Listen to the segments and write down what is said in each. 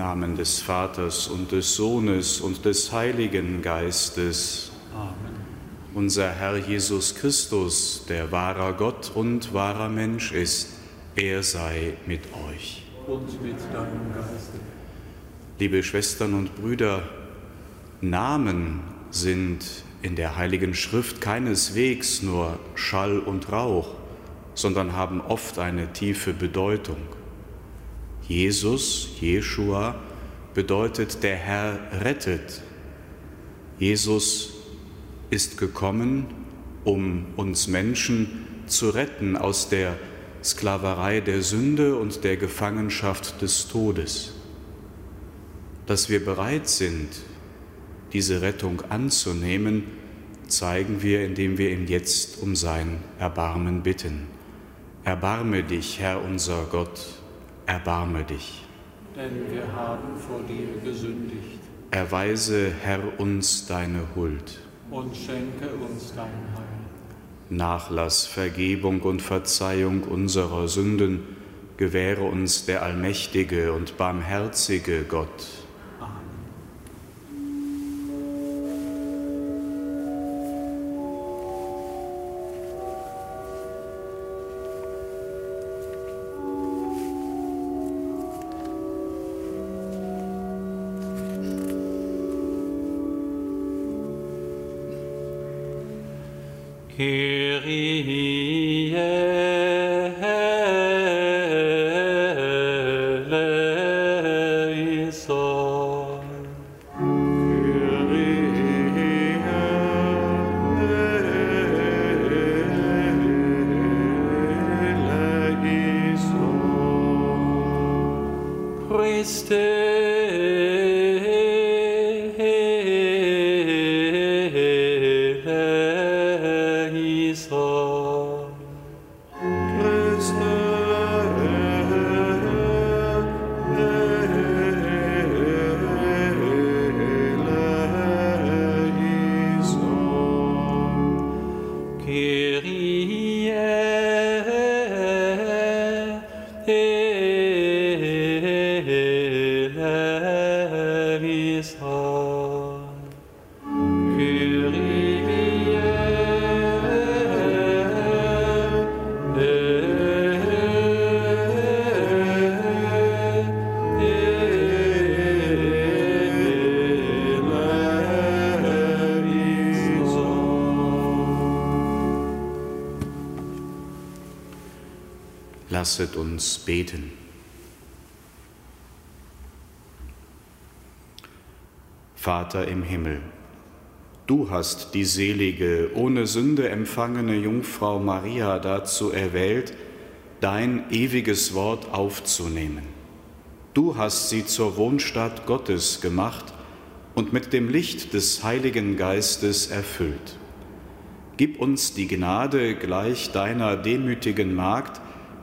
Namen des Vaters und des Sohnes und des Heiligen Geistes. Amen. Unser Herr Jesus Christus, der wahrer Gott und wahrer Mensch ist, er sei mit euch. Und mit deinem Geiste. Liebe Schwestern und Brüder, Namen sind in der Heiligen Schrift keineswegs nur Schall und Rauch, sondern haben oft eine tiefe Bedeutung. Jesus, Jeshua, bedeutet der Herr rettet. Jesus ist gekommen, um uns Menschen zu retten aus der Sklaverei der Sünde und der Gefangenschaft des Todes. Dass wir bereit sind, diese Rettung anzunehmen, zeigen wir, indem wir ihn jetzt um sein Erbarmen bitten. Erbarme dich, Herr unser Gott, erbarme dich. Denn wir haben vor dir gesündigt. Erweise, Herr, uns deine Huld. Und schenke uns dein Heil. Nachlass, Vergebung und Verzeihung unserer Sünden gewähre uns der allmächtige und barmherzige Gott. Lasset uns beten. Vater im Himmel, du hast die selige, ohne Sünde empfangene Jungfrau Maria dazu erwählt, dein ewiges Wort aufzunehmen. Du hast sie zur Wohnstadt Gottes gemacht und mit dem Licht des Heiligen Geistes erfüllt. Gib uns die Gnade gleich deiner demütigen Magd,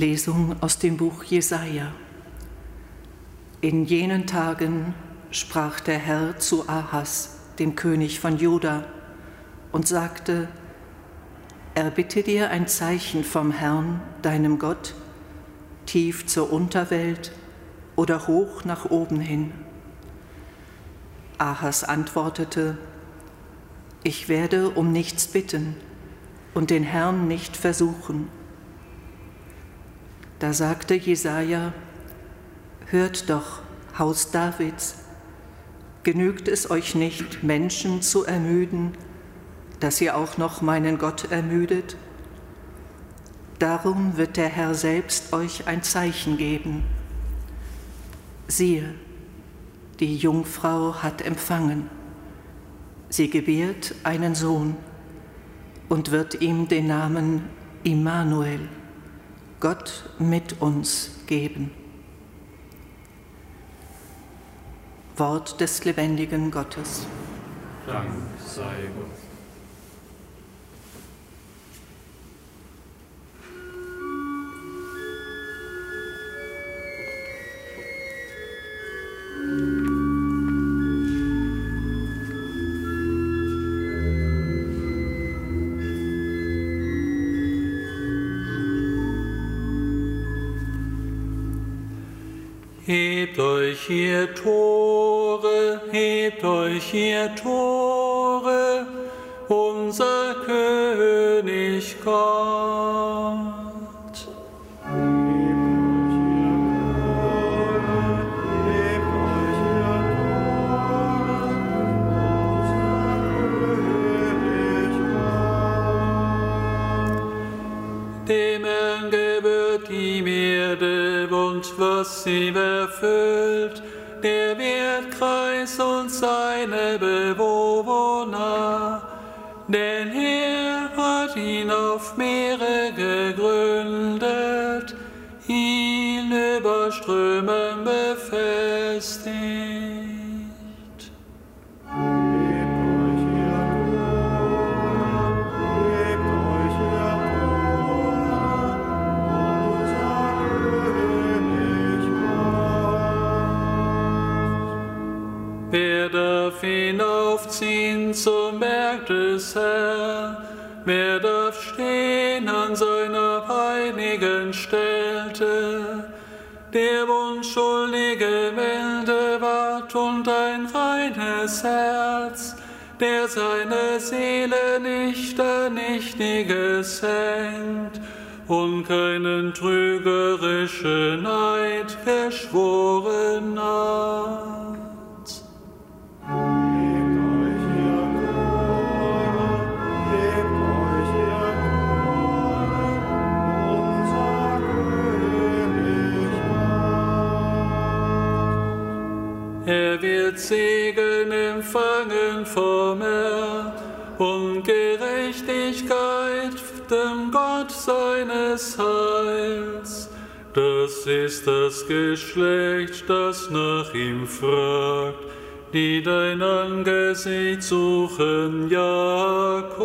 Lesung aus dem Buch Jesaja. In jenen Tagen sprach der Herr zu Ahas, dem König von Juda, und sagte: Erbitte dir ein Zeichen vom Herrn, deinem Gott, tief zur Unterwelt oder hoch nach oben hin. Ahas antwortete: Ich werde um nichts bitten und den Herrn nicht versuchen da sagte Jesaja: Hört doch, Haus Davids, genügt es euch nicht, Menschen zu ermüden, dass ihr auch noch meinen Gott ermüdet? Darum wird der Herr selbst euch ein Zeichen geben. Siehe, die Jungfrau hat empfangen. Sie gebiert einen Sohn und wird ihm den Namen Immanuel Gott mit uns geben. Wort des lebendigen Gottes. Dank sei Gott. thank you Hebt euch, ihr Tore, hebt euch, ihr Tore, unser König Gott. Sie erfüllt, der Wertkreis und seine Bewohner. Denn er hat ihn auf Meere gegründet, ihn über Strömen befestigt. Hinaufziehen zum Berg des Herrn? Wer darf stehen an seiner heiligen Stätte? Der unschuldige Wälde ward und ein reines Herz, der seine Seele nicht an Nichtiges hängt und keinen trügerischen Neid geschworen hat. Seines Heils. Das ist das Geschlecht, das nach ihm fragt, die dein Angesicht suchen, Jakob.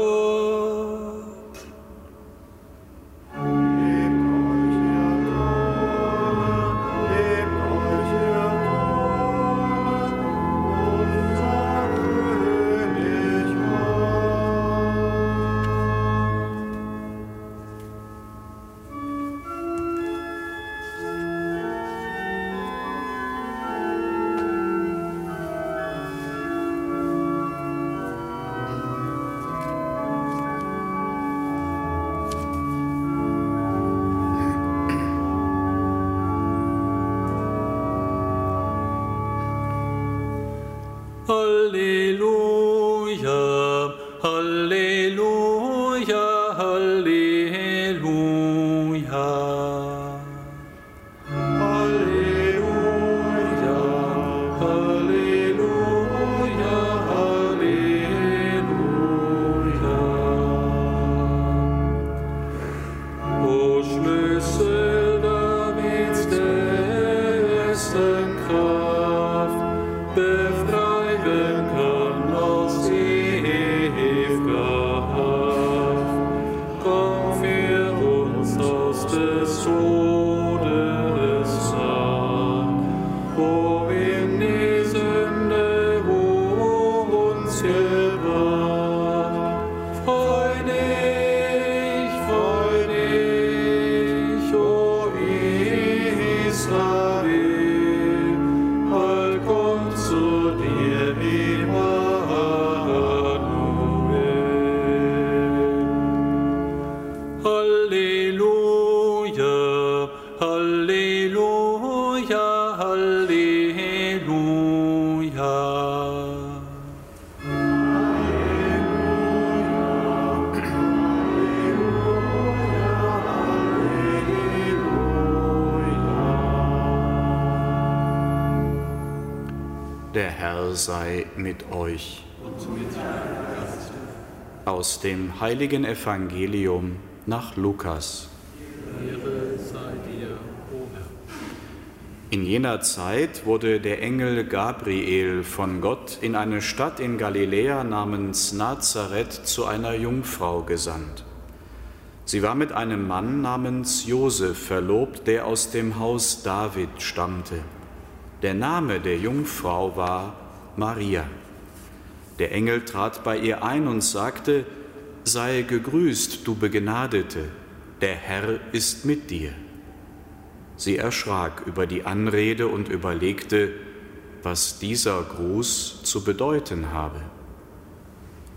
Der Herr sei mit euch. Aus dem heiligen Evangelium nach Lukas. In jener Zeit wurde der Engel Gabriel von Gott in eine Stadt in Galiläa namens Nazareth zu einer Jungfrau gesandt. Sie war mit einem Mann namens Josef verlobt, der aus dem Haus David stammte. Der Name der Jungfrau war Maria. Der Engel trat bei ihr ein und sagte, Sei gegrüßt, du Begnadete, der Herr ist mit dir. Sie erschrak über die Anrede und überlegte, was dieser Gruß zu bedeuten habe.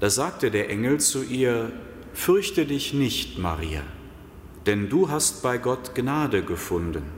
Da sagte der Engel zu ihr, Fürchte dich nicht, Maria, denn du hast bei Gott Gnade gefunden.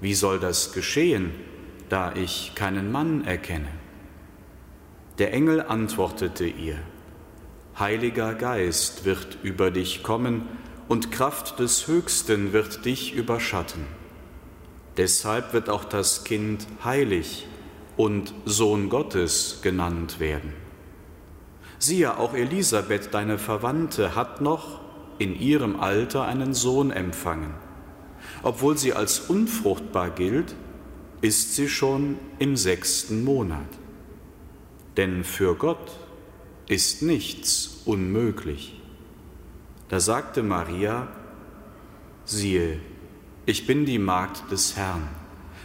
wie soll das geschehen, da ich keinen Mann erkenne? Der Engel antwortete ihr, Heiliger Geist wird über dich kommen und Kraft des Höchsten wird dich überschatten. Deshalb wird auch das Kind heilig und Sohn Gottes genannt werden. Siehe, auch Elisabeth, deine Verwandte, hat noch in ihrem Alter einen Sohn empfangen. Obwohl sie als unfruchtbar gilt, ist sie schon im sechsten Monat. Denn für Gott ist nichts unmöglich. Da sagte Maria, siehe, ich bin die Magd des Herrn,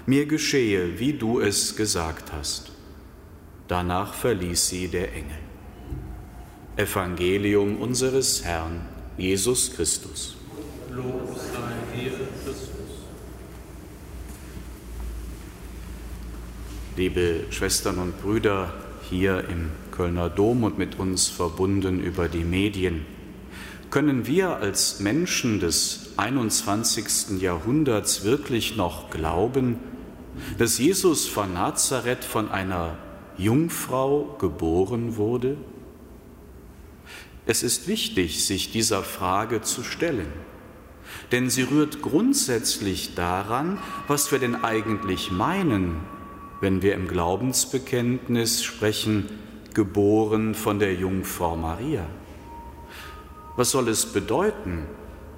mir geschehe, wie du es gesagt hast. Danach verließ sie der Engel. Evangelium unseres Herrn Jesus Christus. Lob sei dir, Christus. Liebe Schwestern und Brüder hier im Kölner Dom und mit uns verbunden über die Medien, können wir als Menschen des 21. Jahrhunderts wirklich noch glauben, dass Jesus von Nazareth von einer Jungfrau geboren wurde? Es ist wichtig, sich dieser Frage zu stellen, denn sie rührt grundsätzlich daran, was wir denn eigentlich meinen, wenn wir im Glaubensbekenntnis sprechen, geboren von der Jungfrau Maria. Was soll es bedeuten,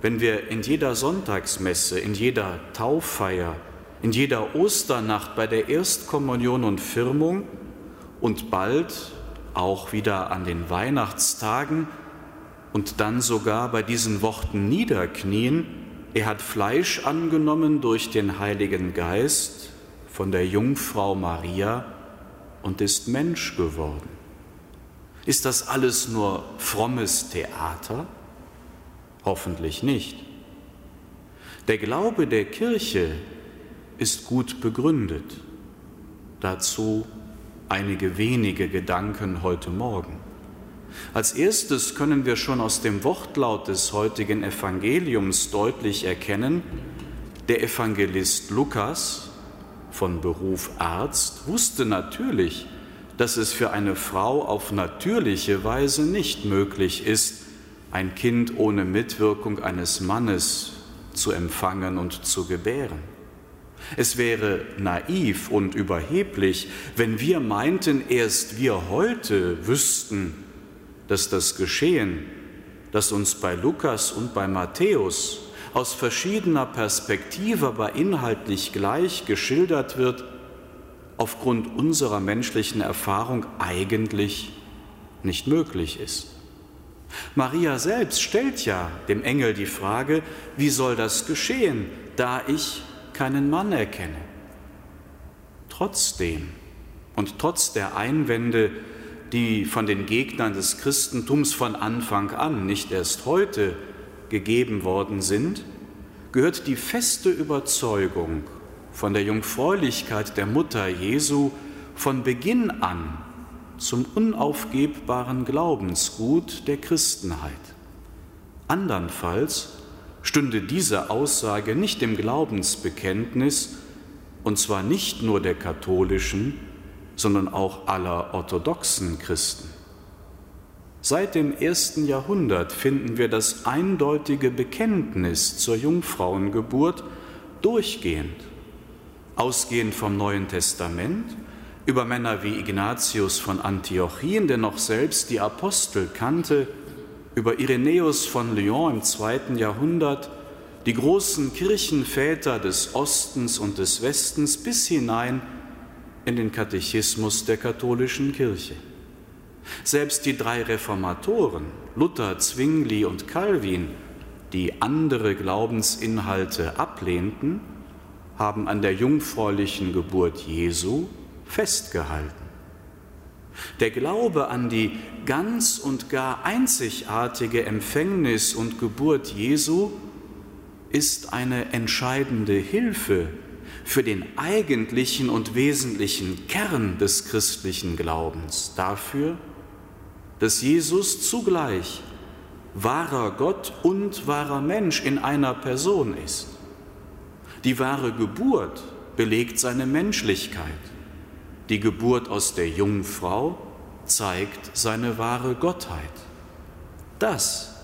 wenn wir in jeder Sonntagsmesse, in jeder Tauffeier, in jeder Osternacht bei der Erstkommunion und Firmung und bald auch wieder an den Weihnachtstagen und dann sogar bei diesen Worten niederknien, er hat Fleisch angenommen durch den Heiligen Geist von der Jungfrau Maria und ist Mensch geworden. Ist das alles nur frommes Theater? Hoffentlich nicht. Der Glaube der Kirche ist gut begründet. Dazu einige wenige Gedanken heute Morgen. Als erstes können wir schon aus dem Wortlaut des heutigen Evangeliums deutlich erkennen, der Evangelist Lukas, von Beruf Arzt, wusste natürlich, dass es für eine Frau auf natürliche Weise nicht möglich ist, ein Kind ohne Mitwirkung eines Mannes zu empfangen und zu gebären. Es wäre naiv und überheblich, wenn wir meinten, erst wir heute wüssten, dass das Geschehen, das uns bei Lukas und bei Matthäus aus verschiedener Perspektive, aber inhaltlich gleich geschildert wird, aufgrund unserer menschlichen Erfahrung eigentlich nicht möglich ist. Maria selbst stellt ja dem Engel die Frage, wie soll das geschehen, da ich keinen Mann erkenne. Trotzdem und trotz der Einwände, die von den Gegnern des Christentums von Anfang an, nicht erst heute, gegeben worden sind, gehört die feste Überzeugung von der Jungfräulichkeit der Mutter Jesu von Beginn an zum unaufgebbaren Glaubensgut der Christenheit. Andernfalls stünde diese Aussage nicht im Glaubensbekenntnis, und zwar nicht nur der katholischen, sondern auch aller orthodoxen Christen. Seit dem ersten Jahrhundert finden wir das eindeutige Bekenntnis zur Jungfrauengeburt durchgehend, ausgehend vom Neuen Testament, über Männer wie Ignatius von Antiochien, der noch selbst die Apostel kannte, über Irenäus von Lyon im zweiten Jahrhundert, die großen Kirchenväter des Ostens und des Westens bis hinein in den Katechismus der katholischen Kirche. Selbst die drei Reformatoren, Luther, Zwingli und Calvin, die andere Glaubensinhalte ablehnten, haben an der jungfräulichen Geburt Jesu festgehalten. Der Glaube an die ganz und gar einzigartige Empfängnis und Geburt Jesu ist eine entscheidende Hilfe für den eigentlichen und wesentlichen Kern des christlichen Glaubens, dafür, dass Jesus zugleich wahrer Gott und wahrer Mensch in einer Person ist. Die wahre Geburt belegt seine Menschlichkeit. Die Geburt aus der Jungfrau zeigt seine wahre Gottheit. Das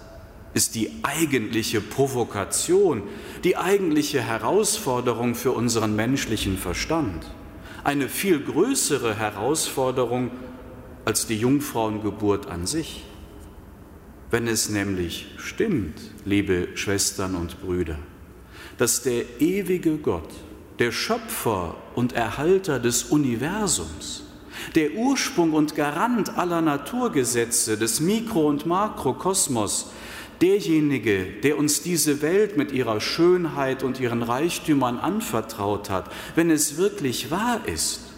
ist die eigentliche Provokation, die eigentliche Herausforderung für unseren menschlichen Verstand. Eine viel größere Herausforderung als die Jungfrauengeburt an sich. Wenn es nämlich stimmt, liebe Schwestern und Brüder, dass der ewige Gott, der Schöpfer und Erhalter des Universums, der Ursprung und Garant aller Naturgesetze des Mikro- und Makrokosmos, derjenige, der uns diese Welt mit ihrer Schönheit und ihren Reichtümern anvertraut hat, wenn es wirklich wahr ist,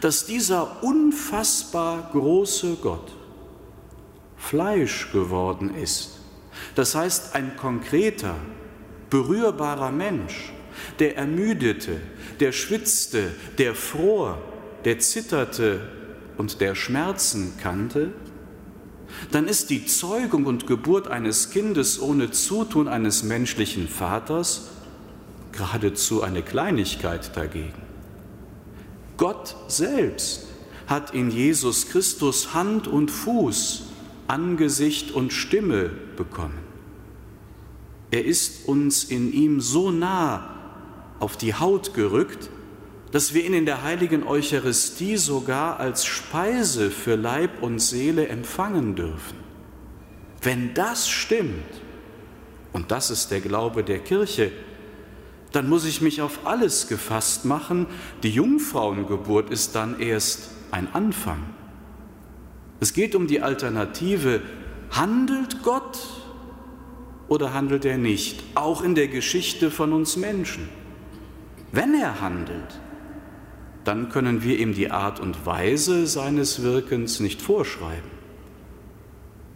dass dieser unfassbar große Gott Fleisch geworden ist. Das heißt, ein konkreter, berührbarer Mensch, der ermüdete, der schwitzte, der fror, der zitterte und der Schmerzen kannte, dann ist die Zeugung und Geburt eines Kindes ohne Zutun eines menschlichen Vaters geradezu eine Kleinigkeit dagegen. Gott selbst hat in Jesus Christus Hand und Fuß, Angesicht und Stimme bekommen. Er ist uns in ihm so nah auf die Haut gerückt, dass wir ihn in der heiligen Eucharistie sogar als Speise für Leib und Seele empfangen dürfen. Wenn das stimmt, und das ist der Glaube der Kirche, dann muss ich mich auf alles gefasst machen. Die Jungfrauengeburt ist dann erst ein Anfang. Es geht um die Alternative, handelt Gott oder handelt er nicht, auch in der Geschichte von uns Menschen. Wenn er handelt, dann können wir ihm die Art und Weise seines Wirkens nicht vorschreiben.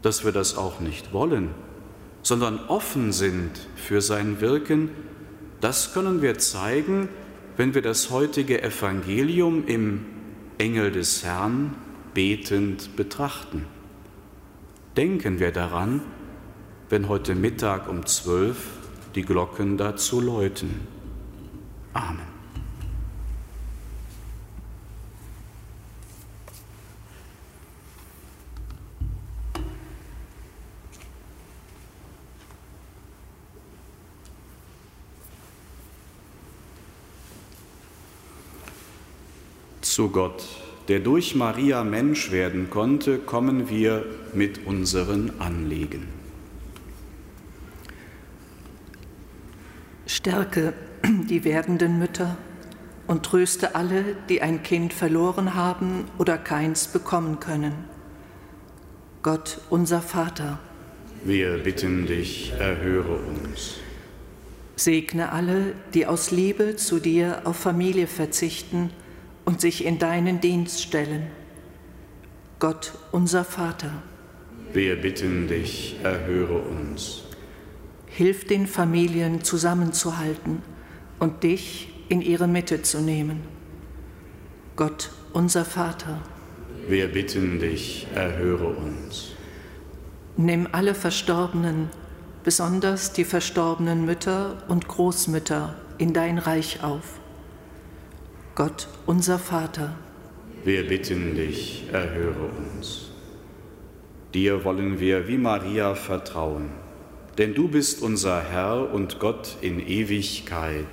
Dass wir das auch nicht wollen, sondern offen sind für sein Wirken, das können wir zeigen, wenn wir das heutige Evangelium im Engel des Herrn betend betrachten. Denken wir daran, wenn heute Mittag um zwölf die Glocken dazu läuten. Amen. Zu Gott, der durch Maria Mensch werden konnte, kommen wir mit unseren Anliegen. Stärke die werdenden Mütter und tröste alle, die ein Kind verloren haben oder keins bekommen können. Gott, unser Vater. Wir bitten dich, erhöre uns. Segne alle, die aus Liebe zu dir auf Familie verzichten und sich in deinen Dienst stellen. Gott, unser Vater. Wir bitten dich, erhöre uns. Hilf den Familien zusammenzuhalten und dich in ihre Mitte zu nehmen. Gott, unser Vater. Wir bitten dich, erhöre uns. Nimm alle Verstorbenen, besonders die verstorbenen Mütter und Großmütter, in dein Reich auf Gott unser Vater, wir bitten dich, erhöre uns. Dir wollen wir wie Maria vertrauen, denn du bist unser Herr und Gott in Ewigkeit.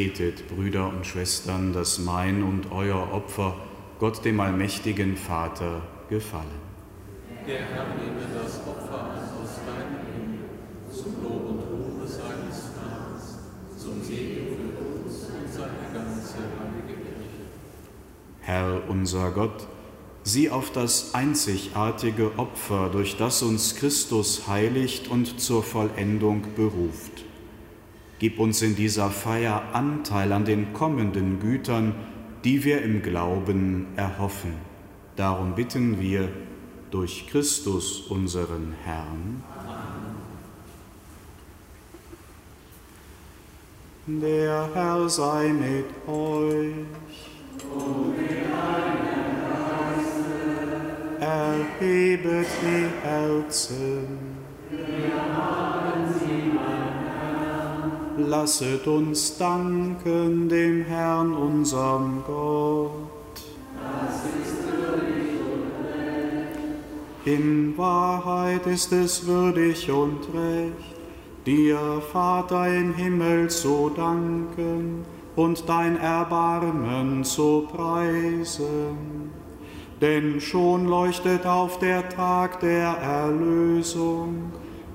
Betet, Brüder und Schwestern, dass mein und euer Opfer Gott dem allmächtigen Vater gefallen. Der Herr nehme das Opfer an aus deinem Himmel, zum Lob und Ruhe seines Namens, zum Segen für uns und seine ganze heilige Kirche. Herr unser Gott, sieh auf das einzigartige Opfer, durch das uns Christus heiligt und zur Vollendung beruft. Gib uns in dieser Feier Anteil an den kommenden Gütern, die wir im Glauben erhoffen. Darum bitten wir durch Christus unseren Herrn. Der Herr sei mit euch. Erhebet die Herzen. Lasset uns danken dem Herrn, unserem Gott. In Wahrheit ist es würdig und recht, dir, Vater im Himmel, zu danken und dein Erbarmen zu preisen. Denn schon leuchtet auf der Tag der Erlösung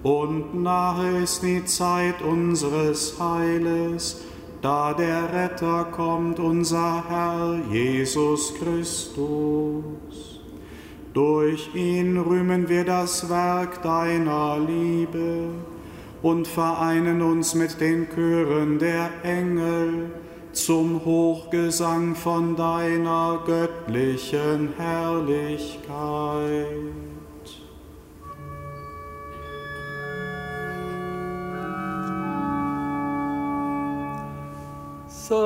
und nahe ist die Zeit unseres Heiles, da der Retter kommt, unser Herr Jesus Christus. Durch ihn rühmen wir das Werk deiner Liebe und vereinen uns mit den Chören der Engel zum Hochgesang von deiner göttlichen Herrlichkeit. Sanctus.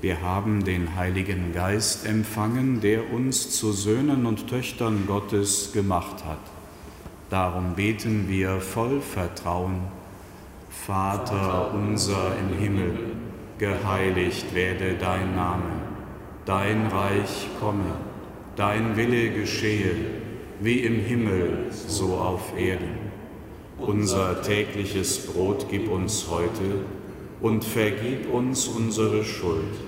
Wir haben den Heiligen Geist empfangen, der uns zu Söhnen und Töchtern Gottes gemacht hat. Darum beten wir voll Vertrauen. Vater unser im Himmel, geheiligt werde dein Name, dein Reich komme, dein Wille geschehe, wie im Himmel, so auf Erden. Unser tägliches Brot gib uns heute und vergib uns unsere Schuld,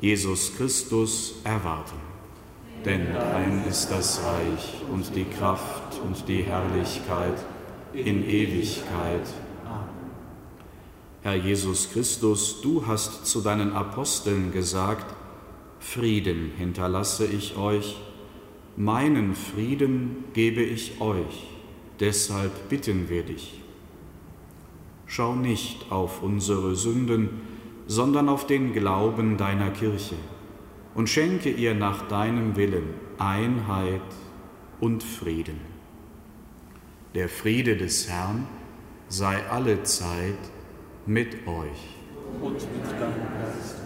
Jesus Christus, erwarten. Denn dein ist das Reich und die Kraft und die Herrlichkeit in Ewigkeit. Herr Jesus Christus, du hast zu deinen Aposteln gesagt, Frieden hinterlasse ich euch, meinen Frieden gebe ich euch, deshalb bitten wir dich. Schau nicht auf unsere Sünden, sondern auf den Glauben deiner Kirche und schenke ihr nach deinem Willen Einheit und Frieden. Der Friede des Herrn sei alle Zeit mit euch. Und mit deinem Geist.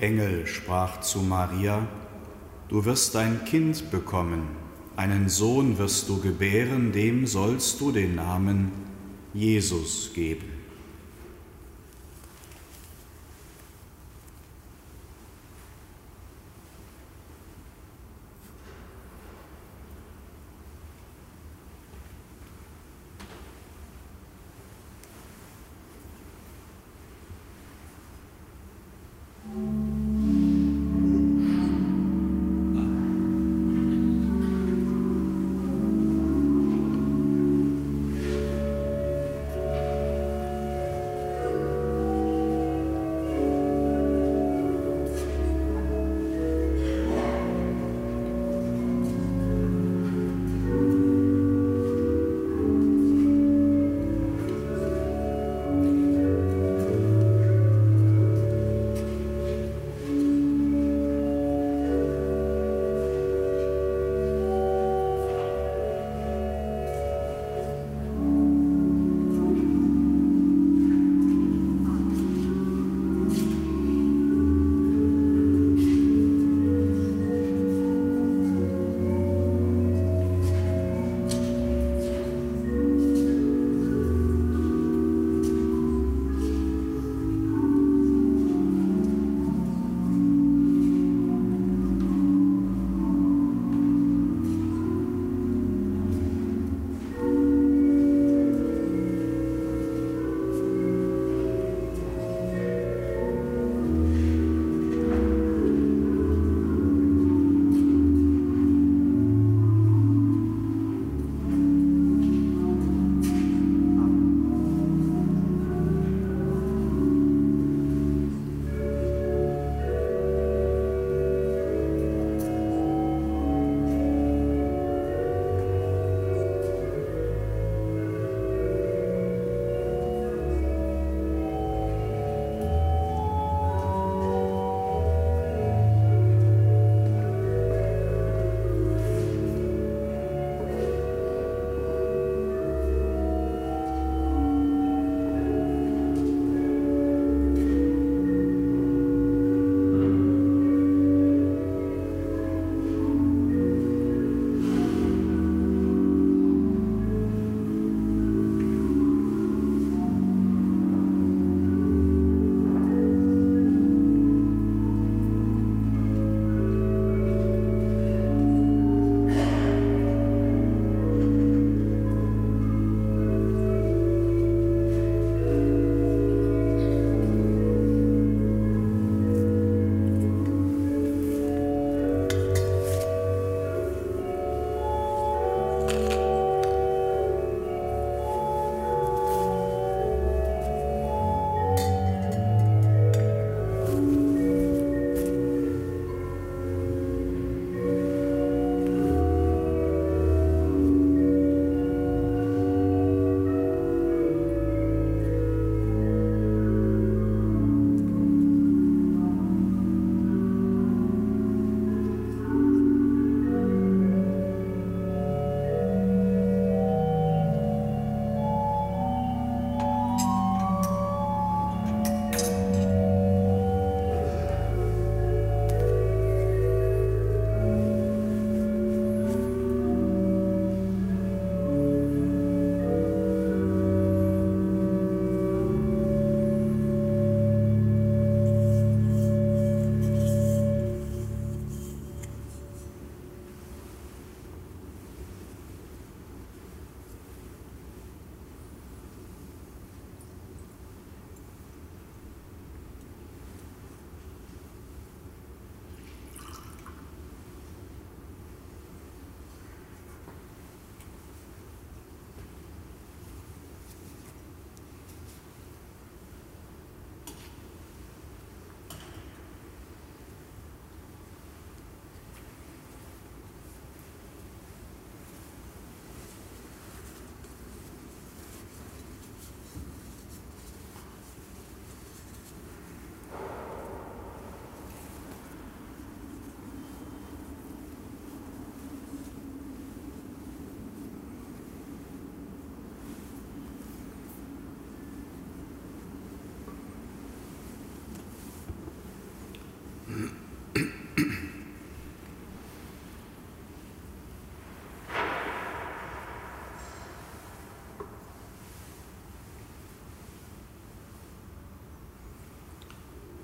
Engel sprach zu Maria, Du wirst ein Kind bekommen, einen Sohn wirst du gebären, dem sollst du den Namen Jesus geben.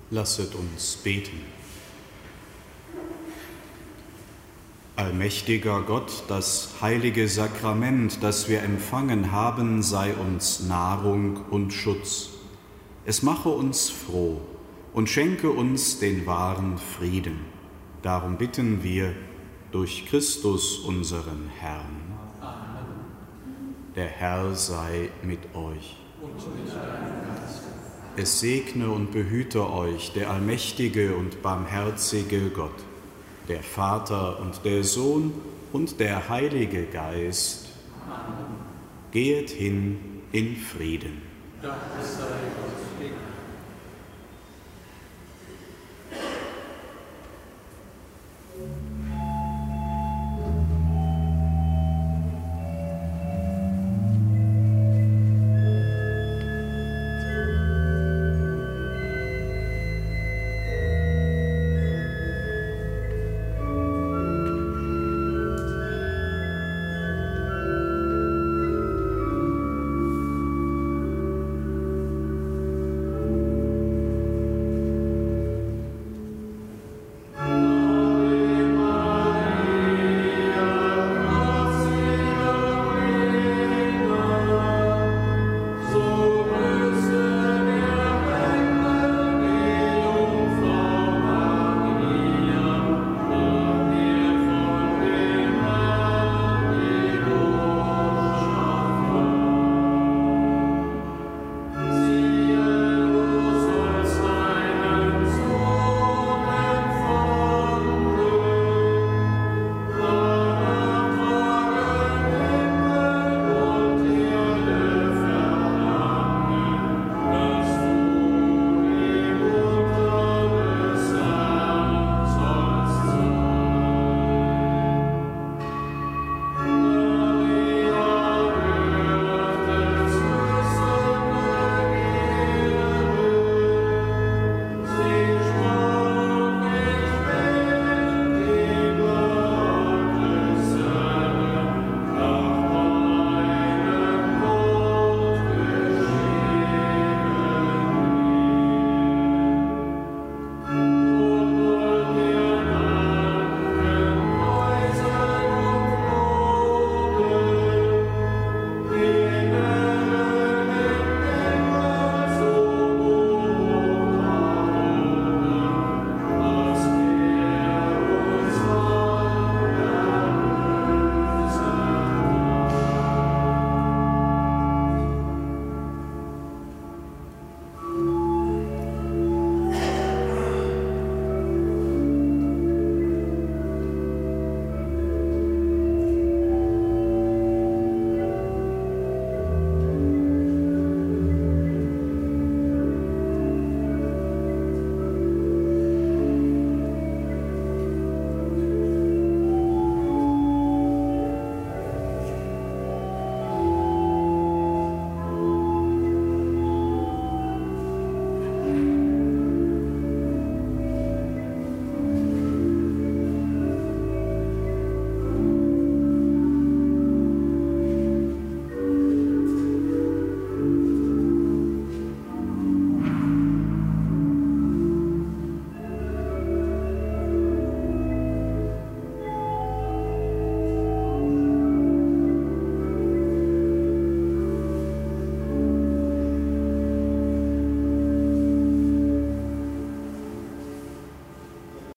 Lasset uns beten. Allmächtiger Gott, das heilige Sakrament, das wir empfangen haben, sei uns Nahrung und Schutz. Es mache uns froh und schenke uns den wahren Frieden. Darum bitten wir durch Christus unseren Herrn. Der Herr sei mit euch. Es segne und behüte euch der allmächtige und barmherzige Gott, der Vater und der Sohn und der Heilige Geist. Gehet hin in Frieden. Dank sei Gott,